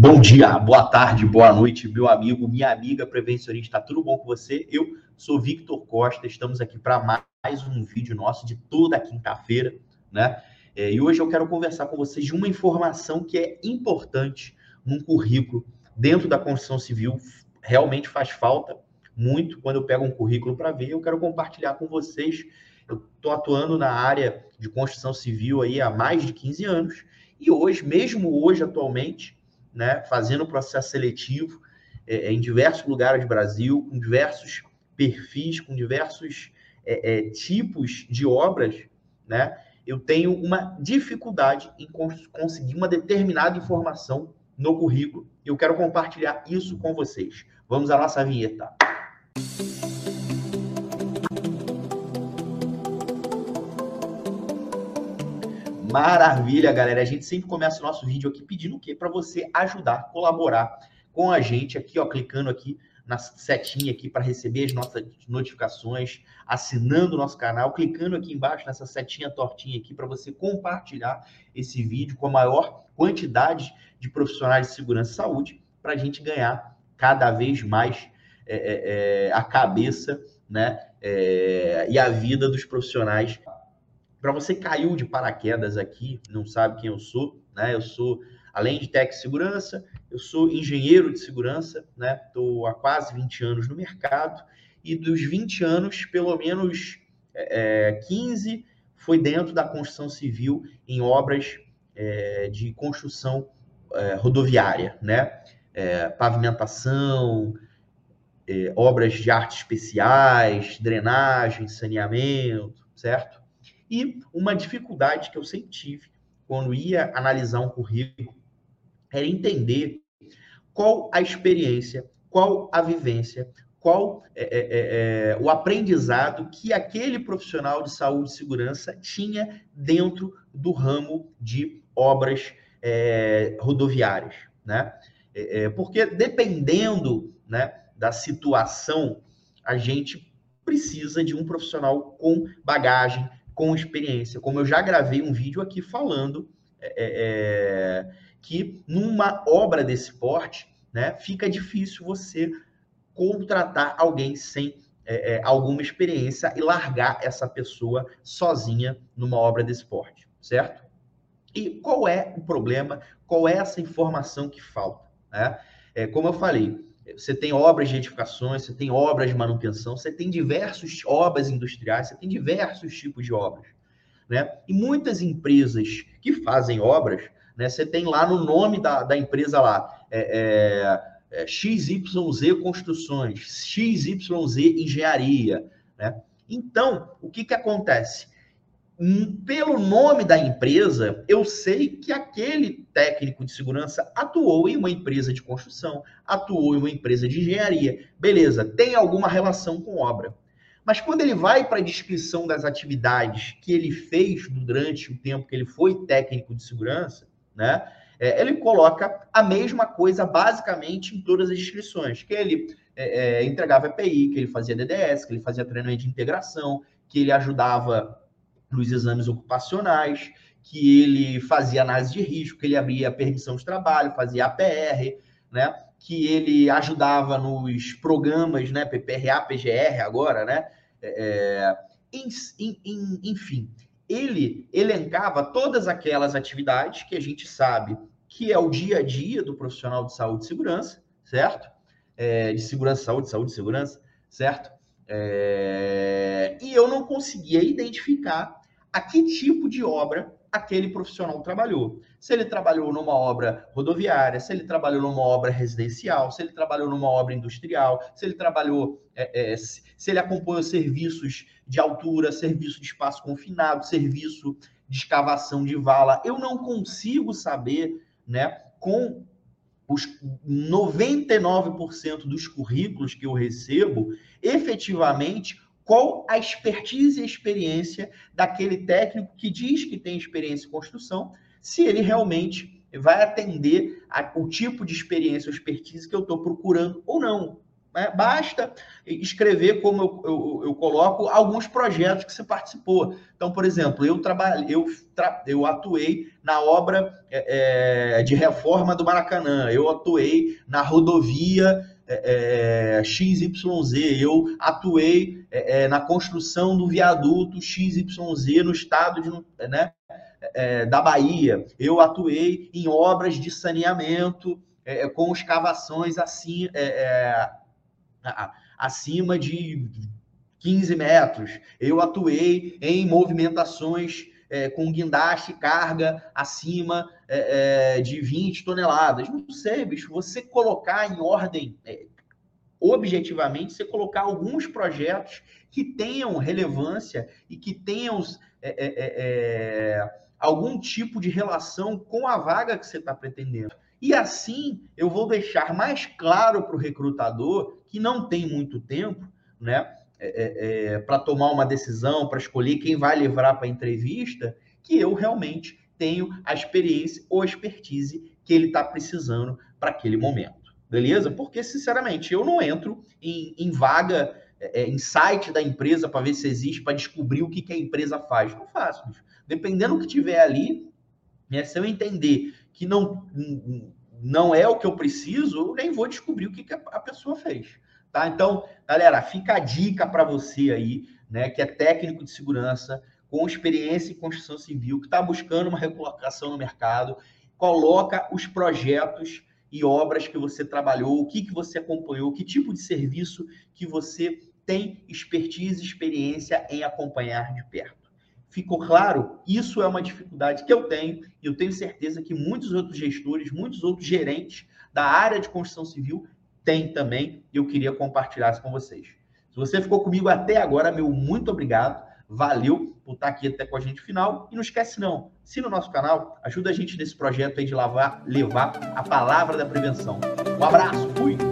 Bom dia, boa tarde, boa noite, meu amigo, minha amiga prevencionista, tudo bom com você? Eu sou Victor Costa, estamos aqui para mais um vídeo nosso de toda quinta-feira, né? É, e hoje eu quero conversar com vocês de uma informação que é importante num currículo dentro da construção civil, realmente faz falta muito quando eu pego um currículo para ver, eu quero compartilhar com vocês. Eu estou atuando na área de construção civil aí há mais de 15 anos e hoje, mesmo hoje atualmente, né, fazendo processo seletivo é, é, em diversos lugares do Brasil, com diversos perfis, com diversos é, é, tipos de obras, né, eu tenho uma dificuldade em conseguir uma determinada informação no currículo. E eu quero compartilhar isso com vocês. Vamos à nossa vinheta. Maravilha, galera. A gente sempre começa o nosso vídeo aqui pedindo o quê? Para você ajudar, colaborar com a gente aqui, ó, clicando aqui na setinha aqui para receber as nossas notificações, assinando o nosso canal, clicando aqui embaixo nessa setinha tortinha aqui para você compartilhar esse vídeo com a maior quantidade de profissionais de segurança e saúde para a gente ganhar cada vez mais é, é, a cabeça né, é, e a vida dos profissionais para você caiu de paraquedas aqui, não sabe quem eu sou, né? Eu sou, além de tech segurança, eu sou engenheiro de segurança, né? Estou há quase 20 anos no mercado e dos 20 anos, pelo menos é, 15 foi dentro da construção civil em obras é, de construção é, rodoviária, né? É, pavimentação, é, obras de artes especiais, drenagem, saneamento, certo? E uma dificuldade que eu sempre tive quando ia analisar um currículo era entender qual a experiência, qual a vivência, qual é, é, é, é, o aprendizado que aquele profissional de saúde e segurança tinha dentro do ramo de obras é, rodoviárias, né? É, porque dependendo né, da situação, a gente precisa de um profissional com bagagem, com experiência. Como eu já gravei um vídeo aqui falando é, é, é, que numa obra desse porte, né, fica difícil você contratar alguém sem é, é, alguma experiência e largar essa pessoa sozinha numa obra desse porte, certo? E qual é o problema? Qual é essa informação que falta? Né? É, como eu falei, você tem obras de edificações, você tem obras de manutenção, você tem diversas obras industriais, você tem diversos tipos de obras. Né? E muitas empresas que fazem obras, né, você tem lá no nome da, da empresa lá, é, é, é XYZ Construções, XYZ Engenharia. Né? Então, o que, que acontece? Pelo nome da empresa, eu sei que aquele técnico de segurança atuou em uma empresa de construção, atuou em uma empresa de engenharia. Beleza, tem alguma relação com obra. Mas quando ele vai para a descrição das atividades que ele fez durante o tempo que ele foi técnico de segurança, né? É, ele coloca a mesma coisa basicamente em todas as descrições, que ele é, é, entregava EPI, que ele fazia DDS, que ele fazia treinamento de integração, que ele ajudava nos exames ocupacionais, que ele fazia análise de risco, que ele abria permissão de trabalho, fazia APR, né? que ele ajudava nos programas, né? PPRA, PGR agora, né? É, é enfim, ele elencava todas aquelas atividades que a gente sabe que é o dia a dia do profissional de saúde e segurança, certo? É, de segurança, saúde, saúde e segurança, certo? É, e eu não conseguia identificar a que tipo de obra aquele profissional trabalhou. Se ele trabalhou numa obra rodoviária, se ele trabalhou numa obra residencial, se ele trabalhou numa obra industrial, se ele trabalhou, é, é, se ele acompanhou serviços de altura, serviço de espaço confinado, serviço de escavação de vala. Eu não consigo saber, né, com os 99% dos currículos que eu recebo, efetivamente qual a expertise e experiência daquele técnico que diz que tem experiência em construção, se ele realmente vai atender a, o tipo de experiência ou expertise que eu estou procurando ou não. Né? Basta escrever, como eu, eu, eu, coloco, alguns projetos que você participou. Então, por exemplo, eu trabalhei, eu, tra, eu atuei na obra é, é de reforma do Maracanã, eu atuei na rodovia é, é XYZ, eu atuei é, é, na construção do viaduto XYZ no estado de, né, é, da Bahia, eu atuei em obras de saneamento com escavações assim, acima de 15 metros. Eu atuei em movimentações é, com guindaste carga acima é, é, de 20 toneladas. Não sei, bicho, você colocar em ordem, é, objetivamente, você colocar alguns projetos que tenham relevância e que tenham é, é, algum tipo de relação com a vaga que você está pretendendo. E assim eu vou deixar mais claro para o recrutador que não tem muito tempo, né? É, é, é para tomar uma decisão, para escolher quem vai levar para a entrevista, que eu realmente tenho a experiência ou expertise que ele está precisando para aquele momento. Beleza? Porque, sinceramente, eu não entro em, em vaga, é, é em site da empresa para ver se existe, para descobrir o que, que a empresa faz. Não faço. Bicho. Dependendo do que tiver ali, né, se eu entender que não, não é o que eu preciso, eu nem vou descobrir o que, que a pessoa fez. Tá? Então, galera, fica a dica para você aí, né, que é técnico de segurança, com experiência em construção civil, que está buscando uma recolocação no mercado, coloca os projetos e obras que você trabalhou, o que, que você acompanhou, que tipo de serviço que você tem expertise experiência em acompanhar de perto. Ficou claro? Isso é uma dificuldade que eu tenho e eu tenho certeza que muitos outros gestores, muitos outros gerentes da área de construção civil têm também e eu queria compartilhar isso com vocês. Se você ficou comigo até agora, meu muito obrigado. Valeu por estar aqui até com a gente final. E não esquece não, se no nosso canal, ajuda a gente nesse projeto aí de lavar, levar a palavra da prevenção. Um abraço, fui!